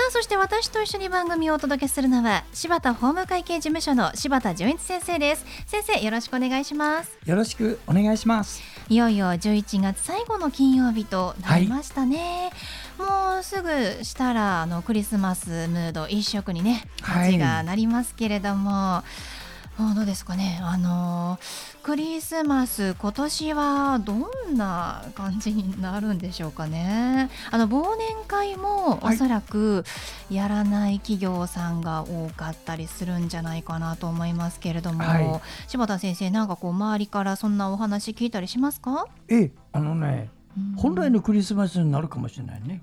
さあそして私と一緒に番組をお届けするのは柴田法務会計事務所の柴田純一先生です。先生よろしくお願いします。よろしくお願いします。いよいよ11月最後の金曜日となりましたね、はい、もうすぐしたらあのクリスマスムード一色にね街がなりますけれども、はいどうですかね。あのクリスマス今年はどんな感じになるんでしょうかね。あの忘年会もおそらくやらない企業さんが多かったりするんじゃないかなと思いますけれども、はい、柴田先生なんかこう周りからそんなお話聞いたりしますか？えあのね、本来のクリスマスになるかもしれないね。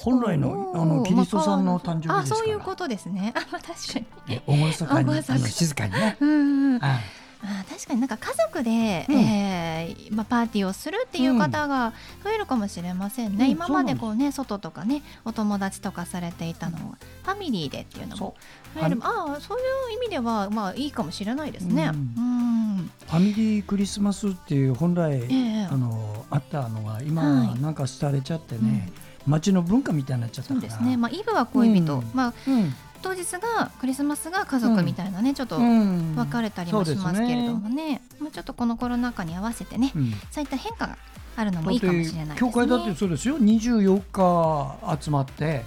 本来のあのキリストさんの誕生日あそういうことですね。あまあ確かに。厳か に静かにね。うんうん。ああ確かになんか家族で、うん、えー、まあ、パーティーをするっていう方が増えるかもしれませんね、うん、今までこうね外とかねお友達とかされていたのをファミリーでっていうのも増える。ああそういう意味ではまあいいかもしれないですね。うん、うん。ファミリークリスマスっていう本来、えー、あのあったのが今なんか廃れちゃってね、町の文化みたいになっちゃったそうですね、まあ、イブは恋人、うん、まあ、うん、当日がクリスマスが家族みたいなね、ちょっと分かれたりもしますけれどもね,、まあ、ちょっとこのコロナ禍に合わせてね、そういった変化があるのもいいかもしれないですね。教会だってそうですよ。24日集まって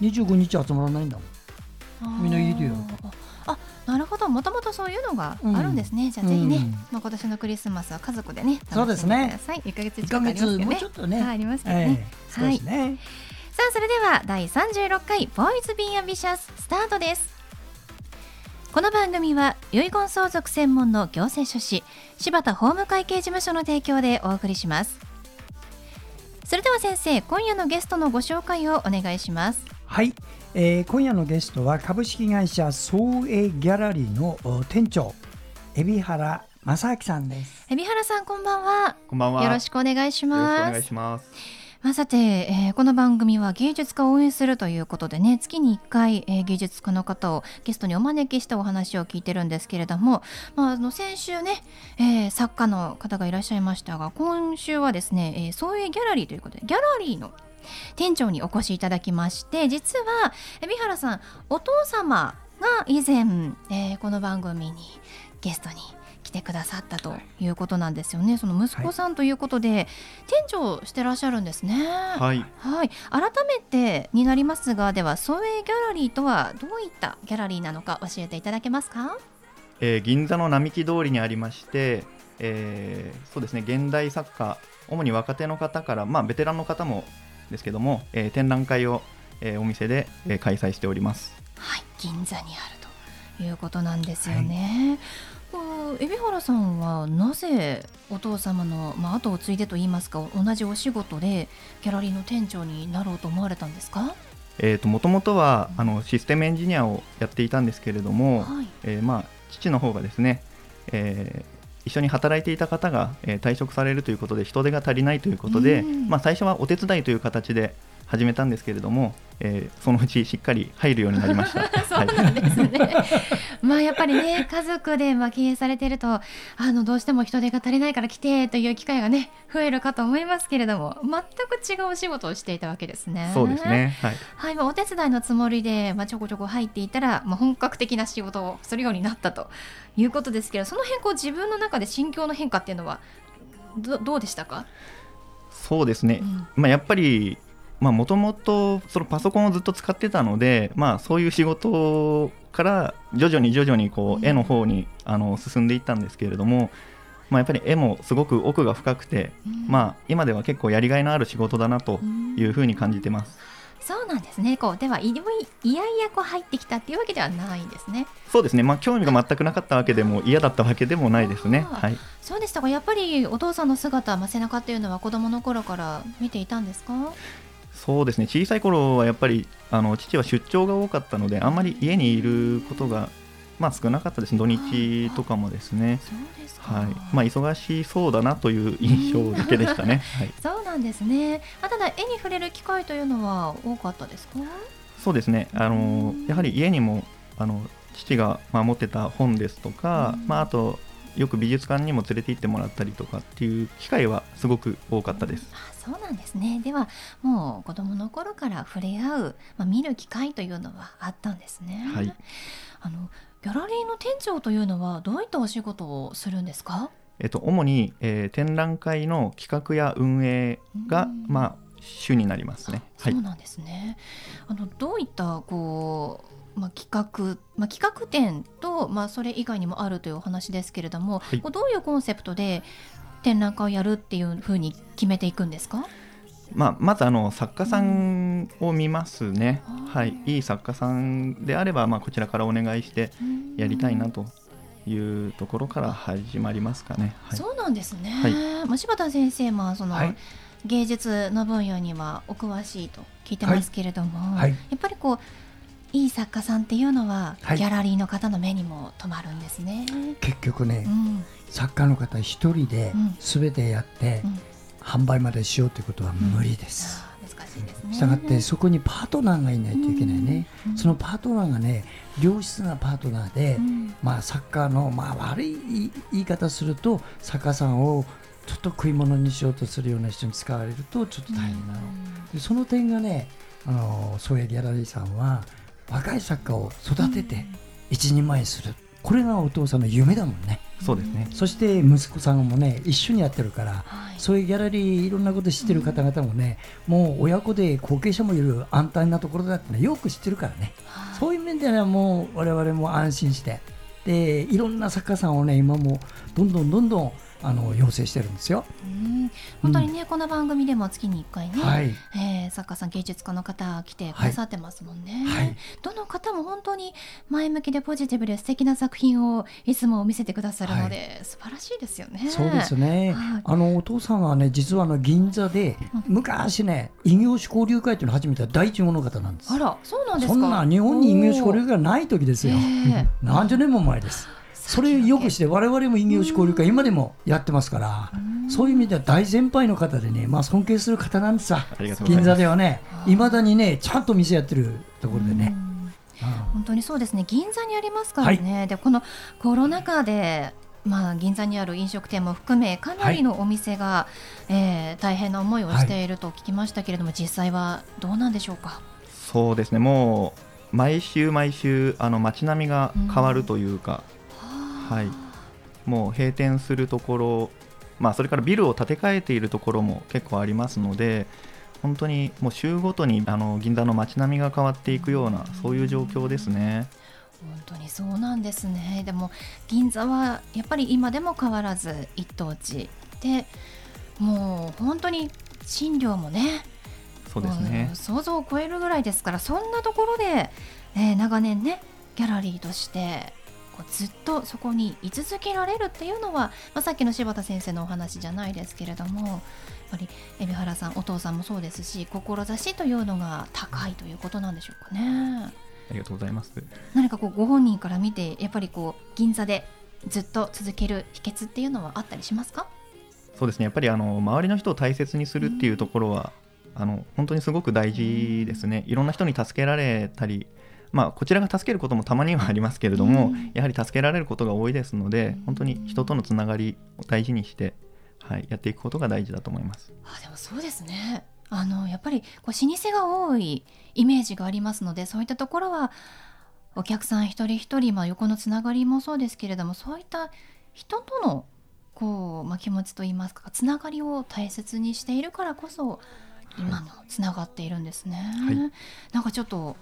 25日集まらないんだもん。みんないるよあなるほど。もともとそういうのがあるんですね、うん、じゃあぜひね、うん、まあ、今年のクリスマスは家族でね楽しんでください。1か月近くありますけどね。もうちょっとね、はい、ありますけどね、えー、はい、ね、さあそれでは第36回ボーイズビーアンビシャススタートです。この番組は遺言相続専門の行政書士柴田法務会計事務所の提供でお送りします。それでは先生今夜のゲストのご紹介をお願いしますはい、えー、今夜のゲストは株式会社総営ギャラリーの店長海老原正明さんです。海老原さんこんばんは。こんばんは。よろしくお願いします。お願いします。まあ、さて、えー、この番組は芸術家を応援するということでね月に1回、えー、芸術家の方をゲストにお招きしてお話を聞いてるんですけれども、まあ、あの先週ね、えー、作家の方がいらっしゃいましたが今週はですね、えー、総営ギャラリーということでギャラリーの店長にお越しいただきまして実は海老原さんお父様が以前、えー、この番組にゲストに来てくださったということなんですよね。その息子さんということで、はい、店長してらっしゃるんですね。はい。はい。改めてになりますが、では総営ギャラリーとはどういったギャラリーなのか教えていただけますか？えー、銀座の並木通りにありまして、えー、そうですね。現代作家、主に若手の方から、まあベテランの方もですけども、えー、展覧会を、えー、お店で、えー、開催しております。はい。銀座にあるということなんですよね。はい海老原さんはなぜお父様の、まあ、後を継いでといいますか同じお仕事でギャラリーの店長になろうと思われたんですか？えともともとはあのシステムエンジニアをやっていたんですけれども、はい、えー、まあ、父の方がですね、えー、一緒に働いていた方が、えー、退職されるということで人手が足りないということで、まあ、最初はお手伝いという形で始めたんですけれども、えー、そのうちしっかり入るようになりました。そうなんですね。まあやっぱりね家族でまあ経営されているとあのどうしても人手が足りないから来てという機会がね増えるかと思いますけれども全く違うお仕事をしていたわけですね。そうですね。はい。はい、まあ、お手伝いのつもりでまあちょこちょこ入っていたらまあ本格的な仕事をするようになったということですけど、その変更自分の中で心境の変化っていうのはどどうでしたか？そうですね。うん、まあやっぱりもともとそのパソコンをずっと使ってたので、まあ、そういう仕事から徐々に徐々にこう絵の方にあの進んでいったんですけれども、まあ、やっぱり絵もすごく奥が深くて、まあ、今では結構やりがいのある仕事だなというふうに感じてます。そうなんですね。こうではいいやいやこう入ってきたっていうわけではないんですね。そうですね。まあ興味が全くなかったわけでも嫌だったわけでもないですね。はい。そうでしたか。やっぱりお父さんの姿、まあ、背中っていうのは子供の頃から見ていたんですか？そうですね。小さい頃はやっぱりあの父は出張が多かったのであんまり家にいることがまあ少なかったです土日とかもですね。はい。まあ忙しそうだなという印象だけでしたね、はい、そうなんですね。あただ絵に触れる機会というのは多かったですか？そうですね。あのやはり家にもあの父が持ってた本ですとか、まあ、あとよく美術館にも連れて行ってもらったりとかっていう機会はすごく多かったです。あそうなんですねではもう子どもの頃から触れ合う、まあ、見る機会というのはあったんですね。はい、あのギャラリーの店長というのはどういったお仕事をするんですか？えっと、主に、えー、展覧会の企画や運営が、まあ、主になりますね。そうなんですね。はい、あのどういったこうまあ、企画、まあ、企画展と、まあ、それ以外にもあるというお話ですけれども、はい、どういうコンセプトで展覧会をやるっていうふうに決めていくんですか？まあ、まずあの作家さんを見ますね、うん、はい、いい作家さんであれば、まあ、こちらからお願いしてやりたいなというところから始まりますかね。はい、そうなんですね、はい、まあ、柴田先生もその、はい、芸術の分野にはお詳しいと聞いてますけれども、やっぱりこういい作家さんっていうのは、はい、ギャラリーの方の目にも留まるんですね。結局ね、うん、作家の方一人で全てやって、うん、販売までしようということは無理です、しいですね。したがってそこにパートナーがいないといけないね、そのパートナーがね良質なパートナーで、まあ作家の、まあ、悪い言い方すると作家さんをちょっと食い物にしようとするような人に使われるとちょっと大変なの、でその点がねあのそういうギャラリーさんは若い作家を育てて一人前する。これがお父さんの夢だもんね。そうですね。そして息子さんもね一緒にやってるから、はい、そういうギャラリーいろんなこと知ってる方々もね、もう親子で後継者もいる安泰なところだってねよく知ってるからね、はい、そういう面ではもう我々も安心して。でいろんな作家さんをね今もどんどんどんどんあの要請してるんですよ。本当にね、うん、この番組でも月に1回ね、はい、えー、作家さん芸術家の方来てくださってますもんね、はい、どの方も本当に前向きでポジティブで素敵な作品をいつも見せてくださるので、はい、素晴らしいですよね。そうですね、あのお父さんはね実はあの銀座で、昔ね異業種交流会というのを始めた第一物方なんです。あらそうなんですか。そんな日本に異業種交流会がない時ですよ。何十年も前です。それをよくして我々も異業種交流会今でもやってますからそういう意味では大先輩の方でね、まあ、尊敬する方なんです。さ銀座ではねいまだにねちゃんと店やってるところでね。本当にそうですね。銀座にありますからね、はい、でこのコロナ禍でまあ、銀座にある飲食店も含めかなりのお店が、はい、えー、大変な思いをしていると聞きましたけれども、はい、実際はどうなんでしょうか？そうですね。もう毎週毎週あの街並みが変わるというか、はい、もう閉店するところ、まあ、それからビルを建て替えているところも結構ありますので本当にもう週ごとにあの銀座の街並みが変わっていくようなそういう状況ですね。本当にそうなんですね。でも銀座はやっぱり今でも変わらず一等地。でもう本当に賃料もねそうですね。想像を超えるぐらいですからそんなところで、えー、長年ねギャラリーとしてこうずっとそこに居続けられるっていうのは、まあ、さっきの柴田先生のお話じゃないですけれどもやっぱり海老原さんお父さんもそうですし志というのが高いということなんでしょうかね。ありがとうございます。何かこうご本人から見てやっぱりこう銀座でずっと続ける秘訣っていうのはあったりしますか？そうですね。やっぱりあの周りの人を大切にするっていうところは、あの本当にすごく大事ですね、いろんな人に助けられたりまあ、こちらが助けることもたまにはありますけれども、うん、やはり助けられることが多いですので本当に人とのつながりを大事にして、はい、やっていくことが大事だと思います。あでもそうですねあのやっぱりこう老舗が多いイメージがありますのでそういったところはお客さん一人一人、まあ、横のつながりもそうですけれどもそういった人とのこう、まあ、気持ちといいますかつながりを大切にしているからこそ今のつながっているんですね。はい、なんかちょっと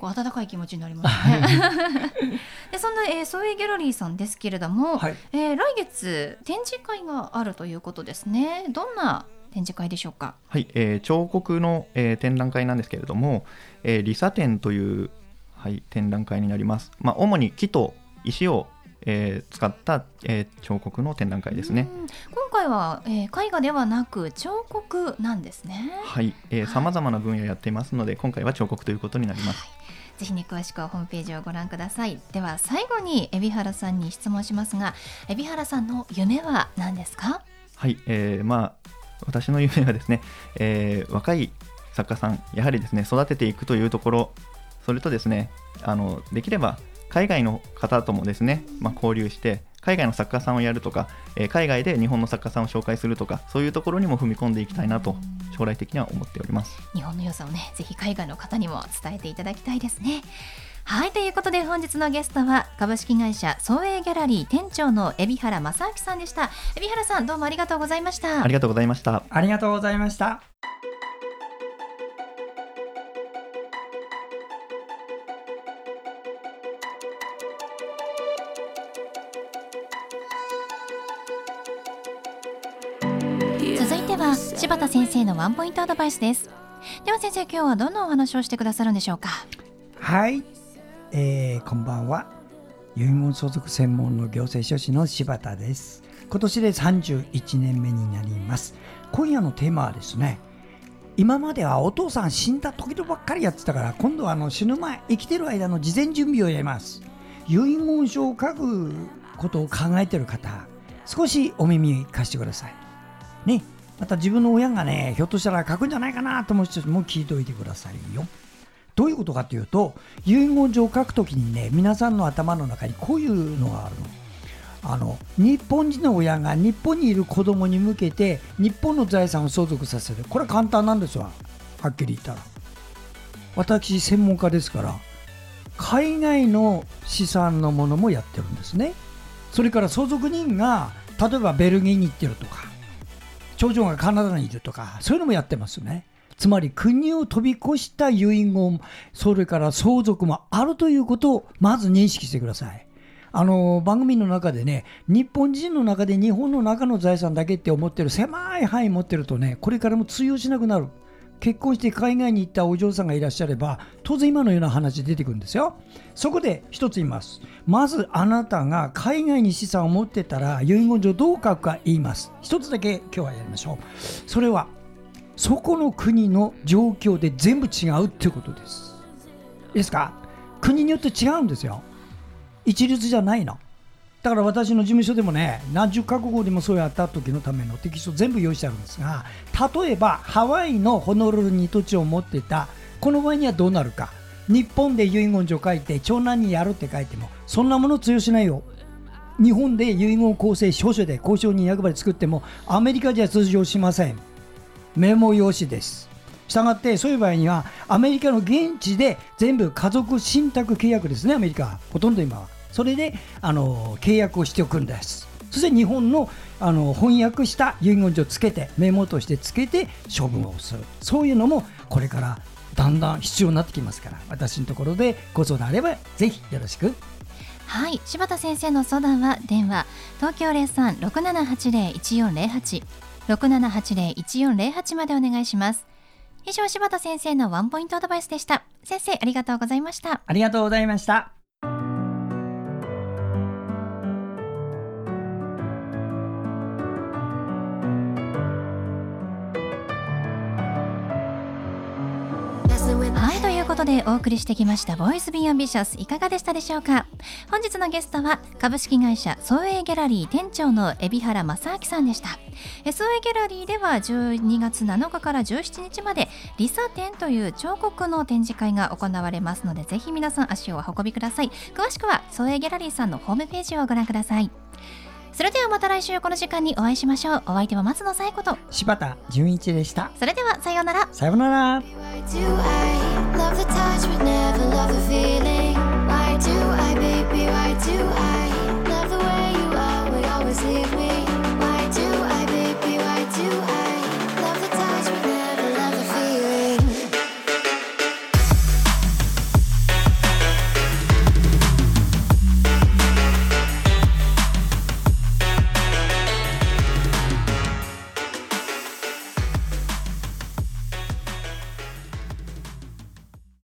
こう温かい気持ちになりますね。でそんな、えー、ソエギャラリーさんですけれども、はい、えー、来月展示会があるということですね。どんな展示会でしょうか？はい、えー、彫刻の、えー、展覧会なんですけれども、えー、リサ展というはい展覧会になります。まあ主に木と石をえー、使った、えー、彫刻の展覧会ですね今回は、えー、絵画ではなく彫刻なんですねはいさまざまな分野やっていますので今回は彫刻ということになります、はいぜひね詳しくはホームページをご覧ください。では最後に海老原さんに質問しますが海老原さんの夢は何ですか？はい、えー、まあ私の夢はですね、えー、若い作家さんやはりですね育てていくというところそれとですねあのできれば海外の方ともですね、まあ、交流して海外の作家さんをやるとか、えー、海外で日本の作家さんを紹介するとかそういうところにも踏み込んでいきたいなと将来的には思っております。日本の良さをねぜひ海外の方にも伝えていただきたいですね。はいということで本日のゲストは株式会社創営ギャラリー店長の海老原正明さんでした。海老原さんどうもありがとうございました。ありがとうございました。ありがとうございました先生のワンポイントアドバイスです。では先生今日はどんなお話をしてくださるんでしょうか？はい、えー、こんばんは。遺言相続専門の行政書士の柴田です。今年で31年目になります。今夜のテーマはですね今まではお父さん死んだ時々ばっかりやってたから今度はあの死ぬ前生きてる間の事前準備をやります。遺言書を書くことを考えてる方少しお耳貸してください。ね。また自分の親がね、ひょっとしたら書くんじゃないかなと思う人も聞いておいてくださいよ。どういうことかというと、遺言状を書くときにね、皆さんの頭の中にこういうのがあるの。あの日本人の親が日本にいる子供に向けて日本の財産を相続させるこれは簡単なんですわはっきり言ったら私専門家ですから海外の資産のものもやってるんですねそれから相続人が例えばベルギーに行ってるとか長女がカナダにいるとか、そういうのもやってますね。つまり国を飛び越した遺言、それから相続もあるということをまず認識してください。あの番組の中でね、日本人の中で日本の中の財産だけって思ってる狭い範囲持ってるとね、これからも通用しなくなる。結婚して海外に行ったお嬢さんがいらっしゃれば当然今のような話出てくるんですよ。そこで一つ言います。まずあなたが海外に資産を持ってたら遺言状どう書くか言います。一つだけ今日はやりましょう。それはそこの国の状況で全部違うっていうことですいいですか国によって違うんですよ一律じゃないのだから私の事務所でもね、何十カ国でもそうやった時のためのテキスト全部用意してあるんですが、例えばハワイのホノルルに土地を持ってた、この場合にはどうなるか。日本で遺言状書いて長男にやるって書いても、そんなもの通用しないよ。日本で遺言構成証書で交渉人役場で作っても、アメリカじゃ通常しません。メモ用紙です。したがってそういう場合にはアメリカの現地で全部家族信託契約ですねアメリカほとんど今はそれであの契約をしておくんです。そして日本のあの翻訳した遺言状をつけてメモとしてつけて処分をする。そういうのもこれからだんだん必要になってきますから。私のところでご相談あればぜひよろしく。はい。柴田先生の相談は電話東京0367801408 6780-1408までお願いします。以上柴田先生のワンポイントアドバイスでした。先生ありがとうございました。ありがとうございましたことでお送りしてきました「 Voice be ambitious いかがでしたでしょうか？本日のゲストは株式会社創営ギャラリー店長の海老原正明さんでした。創営ギャラリーでは12月7日から17日までリサ展という彫刻の展示会が行われますのでぜひ皆さん足をお運びください。詳しくは創営ギャラリーさんのホームページをご覧ください。それではまた来週この時間にお会いしましょう。お相手は松野紗子と。柴田純一でした。それではさようなら。さようなら。